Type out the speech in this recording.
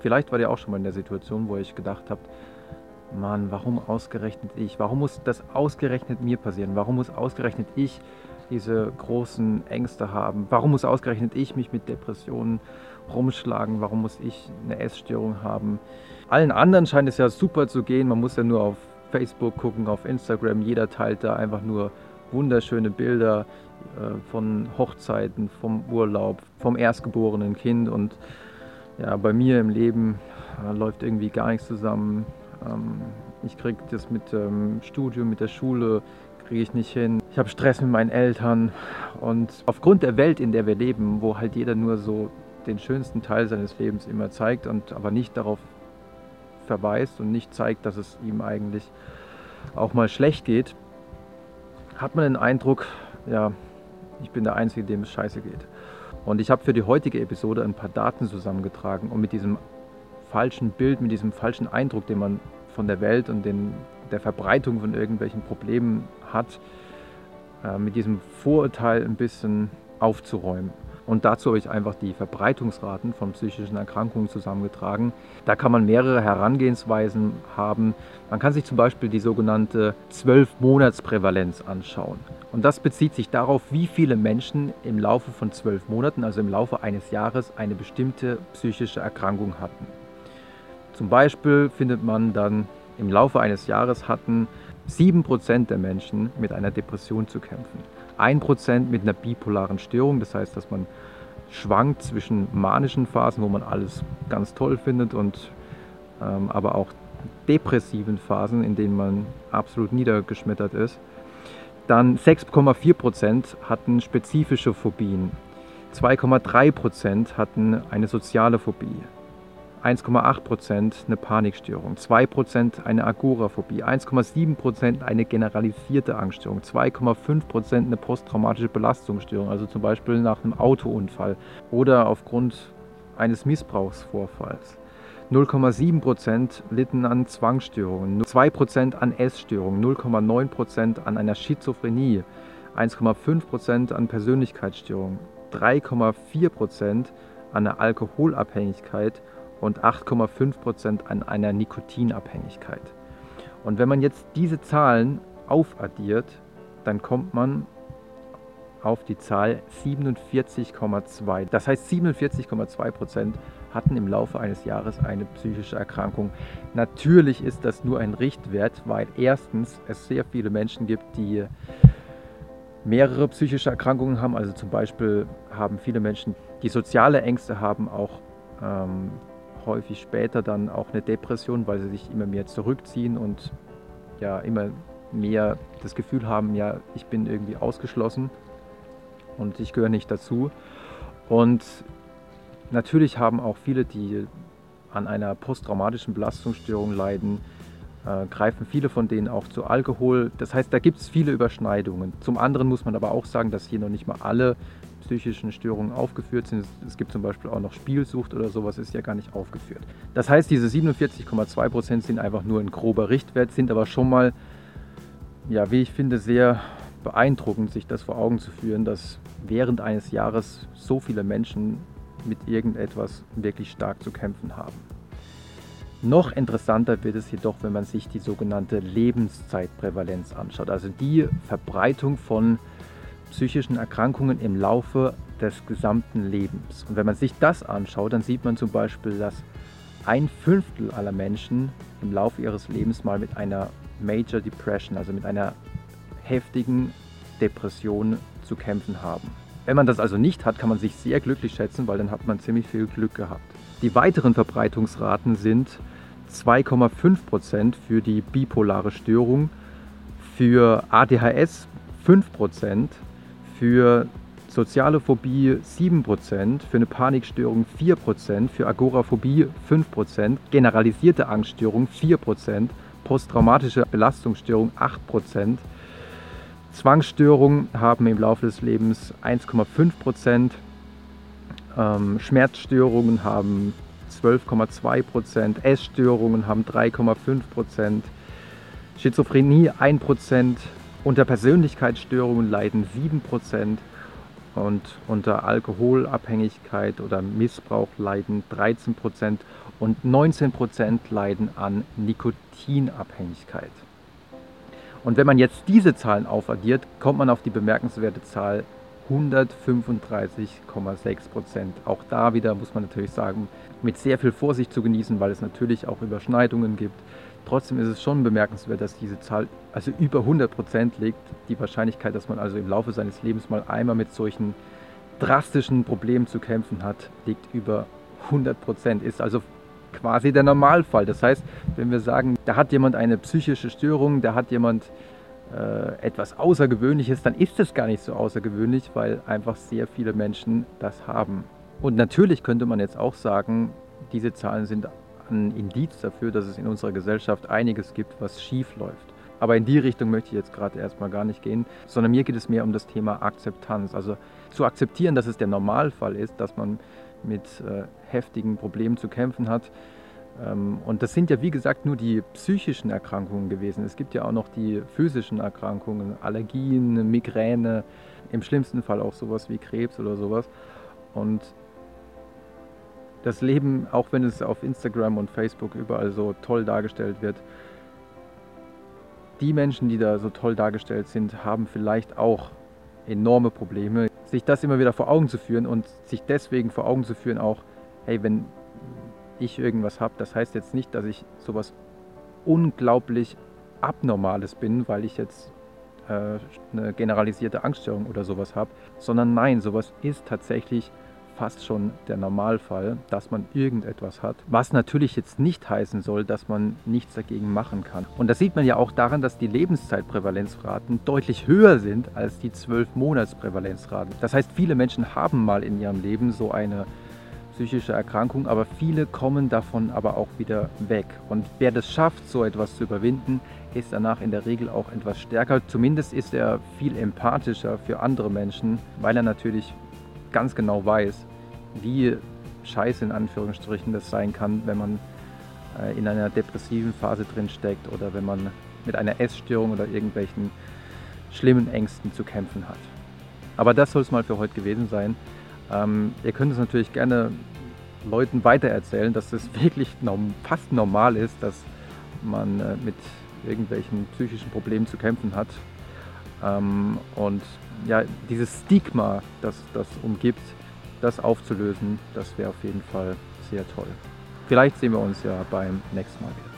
Vielleicht war ihr auch schon mal in der Situation, wo ich gedacht habt, Mann, warum ausgerechnet ich? Warum muss das ausgerechnet mir passieren? Warum muss ausgerechnet ich diese großen Ängste haben? Warum muss ausgerechnet ich mich mit Depressionen rumschlagen? Warum muss ich eine Essstörung haben? Allen anderen scheint es ja super zu gehen. Man muss ja nur auf Facebook gucken, auf Instagram. Jeder teilt da einfach nur wunderschöne Bilder äh, von Hochzeiten, vom Urlaub, vom erstgeborenen Kind. Und ja, bei mir im Leben äh, läuft irgendwie gar nichts zusammen. Ähm, ich kriege das mit dem Studium, mit der Schule, kriege ich nicht hin. Ich habe Stress mit meinen Eltern. Und aufgrund der Welt, in der wir leben, wo halt jeder nur so den schönsten Teil seines Lebens immer zeigt und aber nicht darauf verweist und nicht zeigt, dass es ihm eigentlich auch mal schlecht geht, hat man den Eindruck, ja, ich bin der Einzige, dem es scheiße geht. Und ich habe für die heutige Episode ein paar Daten zusammengetragen, um mit diesem falschen Bild, mit diesem falschen Eindruck, den man von der Welt und den, der Verbreitung von irgendwelchen Problemen hat, äh, mit diesem Vorurteil ein bisschen aufzuräumen. Und dazu habe ich einfach die Verbreitungsraten von psychischen Erkrankungen zusammengetragen. Da kann man mehrere Herangehensweisen haben. Man kann sich zum Beispiel die sogenannte 12-Monats-Prävalenz anschauen. Und das bezieht sich darauf, wie viele Menschen im Laufe von zwölf Monaten, also im Laufe eines Jahres, eine bestimmte psychische Erkrankung hatten. Zum Beispiel findet man dann im Laufe eines Jahres hatten 7% der Menschen mit einer Depression zu kämpfen. 1% mit einer bipolaren Störung, das heißt, dass man schwankt zwischen manischen Phasen, wo man alles ganz toll findet, und ähm, aber auch depressiven Phasen, in denen man absolut niedergeschmettert ist. Dann 6,4% hatten spezifische Phobien. 2,3% hatten eine soziale Phobie. 1,8% eine Panikstörung, 2% eine Agoraphobie, 1,7% eine generalisierte Angststörung, 2,5% eine posttraumatische Belastungsstörung, also zum Beispiel nach einem Autounfall oder aufgrund eines Missbrauchsvorfalls. 0,7% litten an Zwangsstörungen, 2% an Essstörungen, 0,9% an einer Schizophrenie, 1,5% an Persönlichkeitsstörungen, 3,4% an einer Alkoholabhängigkeit und 8,5 Prozent an einer Nikotinabhängigkeit. Und wenn man jetzt diese Zahlen aufaddiert, dann kommt man auf die Zahl 47,2. Das heißt, 47,2 Prozent hatten im Laufe eines Jahres eine psychische Erkrankung. Natürlich ist das nur ein Richtwert, weil erstens es sehr viele Menschen gibt, die mehrere psychische Erkrankungen haben. Also zum Beispiel haben viele Menschen, die soziale Ängste haben, auch ähm, häufig später dann auch eine Depression, weil sie sich immer mehr zurückziehen und ja immer mehr das Gefühl haben, ja, ich bin irgendwie ausgeschlossen und ich gehöre nicht dazu. Und natürlich haben auch viele, die an einer posttraumatischen Belastungsstörung leiden, äh, greifen viele von denen auch zu Alkohol. Das heißt, da gibt es viele Überschneidungen. Zum anderen muss man aber auch sagen, dass hier noch nicht mal alle psychischen Störungen aufgeführt sind. Es gibt zum Beispiel auch noch Spielsucht oder sowas, ist ja gar nicht aufgeführt. Das heißt, diese 47,2 Prozent sind einfach nur ein grober Richtwert, sind aber schon mal, ja, wie ich finde, sehr beeindruckend, sich das vor Augen zu führen, dass während eines Jahres so viele Menschen mit irgendetwas wirklich stark zu kämpfen haben. Noch interessanter wird es jedoch, wenn man sich die sogenannte Lebenszeitprävalenz anschaut, also die Verbreitung von psychischen Erkrankungen im Laufe des gesamten Lebens. Und wenn man sich das anschaut, dann sieht man zum Beispiel, dass ein Fünftel aller Menschen im Laufe ihres Lebens mal mit einer Major Depression, also mit einer heftigen Depression zu kämpfen haben. Wenn man das also nicht hat, kann man sich sehr glücklich schätzen, weil dann hat man ziemlich viel Glück gehabt. Die weiteren Verbreitungsraten sind 2,5% für die bipolare Störung, für ADHS 5%, für soziale Phobie 7%, für eine Panikstörung 4%, für Agoraphobie 5%, generalisierte Angststörung 4%, posttraumatische Belastungsstörung 8%, Zwangsstörungen haben im Laufe des Lebens 1,5%, ähm, Schmerzstörungen haben 12,2%, Essstörungen haben 3,5%, Schizophrenie 1%, unter Persönlichkeitsstörungen leiden 7% und unter Alkoholabhängigkeit oder Missbrauch leiden 13 Prozent und 19 Prozent leiden an Nikotinabhängigkeit. Und wenn man jetzt diese Zahlen aufaddiert, kommt man auf die bemerkenswerte Zahl 135,6 Prozent. Auch da wieder muss man natürlich sagen, mit sehr viel Vorsicht zu genießen, weil es natürlich auch Überschneidungen gibt. Trotzdem ist es schon bemerkenswert, dass diese Zahl also über 100 Prozent liegt. Die Wahrscheinlichkeit, dass man also im Laufe seines Lebens mal einmal mit solchen drastischen Problemen zu kämpfen hat, liegt über 100 Prozent. Ist also quasi der Normalfall. Das heißt, wenn wir sagen, da hat jemand eine psychische Störung, da hat jemand äh, etwas Außergewöhnliches, dann ist es gar nicht so außergewöhnlich, weil einfach sehr viele Menschen das haben. Und natürlich könnte man jetzt auch sagen, diese Zahlen sind ein Indiz dafür, dass es in unserer Gesellschaft einiges gibt, was schief läuft. Aber in die Richtung möchte ich jetzt gerade erstmal gar nicht gehen, sondern mir geht es mehr um das Thema Akzeptanz. Also zu akzeptieren, dass es der Normalfall ist, dass man mit äh, heftigen Problemen zu kämpfen hat. Ähm, und das sind ja, wie gesagt, nur die psychischen Erkrankungen gewesen. Es gibt ja auch noch die physischen Erkrankungen, Allergien, Migräne, im schlimmsten Fall auch sowas wie Krebs oder sowas. Und das Leben, auch wenn es auf Instagram und Facebook überall so toll dargestellt wird, die Menschen, die da so toll dargestellt sind, haben vielleicht auch enorme Probleme. Sich das immer wieder vor Augen zu führen und sich deswegen vor Augen zu führen auch, hey, wenn ich irgendwas habe, das heißt jetzt nicht, dass ich sowas unglaublich Abnormales bin, weil ich jetzt äh, eine generalisierte Angststörung oder sowas habe, sondern nein, sowas ist tatsächlich fast schon der Normalfall, dass man irgendetwas hat, was natürlich jetzt nicht heißen soll, dass man nichts dagegen machen kann. Und das sieht man ja auch daran, dass die Lebenszeitprävalenzraten deutlich höher sind als die 12-Monats-Prävalenzraten. Das heißt, viele Menschen haben mal in ihrem Leben so eine psychische Erkrankung, aber viele kommen davon aber auch wieder weg. Und wer das schafft, so etwas zu überwinden, ist danach in der Regel auch etwas stärker. Zumindest ist er viel empathischer für andere Menschen, weil er natürlich ganz genau weiß, wie scheiße in Anführungsstrichen das sein kann, wenn man äh, in einer depressiven Phase drin steckt oder wenn man mit einer Essstörung oder irgendwelchen schlimmen Ängsten zu kämpfen hat. Aber das soll es mal für heute gewesen sein. Ähm, ihr könnt es natürlich gerne Leuten weitererzählen, dass es wirklich norm fast normal ist, dass man äh, mit irgendwelchen psychischen Problemen zu kämpfen hat. Ähm, und ja, dieses Stigma, das das umgibt, das aufzulösen, das wäre auf jeden Fall sehr toll. Vielleicht sehen wir uns ja beim nächsten Mal wieder.